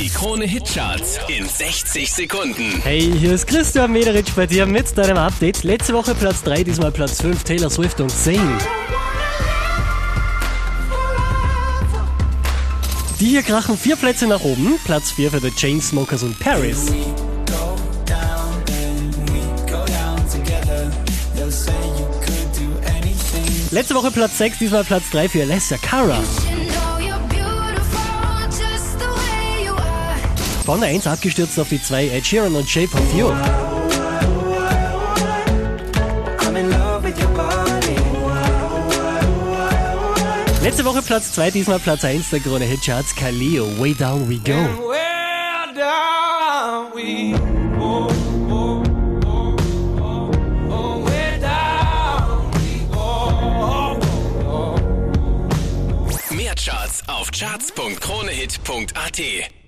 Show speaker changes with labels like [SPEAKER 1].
[SPEAKER 1] Die Krone Hitcharts in 60 Sekunden.
[SPEAKER 2] Hey, hier ist Christian Mederitsch bei dir mit deinem Update. Letzte Woche Platz 3, diesmal Platz 5, Taylor Swift und Sing. Die hier krachen vier Plätze nach oben. Platz 4 für The Chainsmokers und Paris. Letzte Woche Platz 6, diesmal Platz 3 für Alessia Cara. Von der 1 abgestürzt auf die 2 Ed Sheeran und Shape of You. Letzte Woche Platz 2, diesmal Platz 1 der Krone Hitcharts Kaleo, Way Down We Go.
[SPEAKER 3] Where down we go.
[SPEAKER 1] Mehr Charts auf charts.kronehit.at.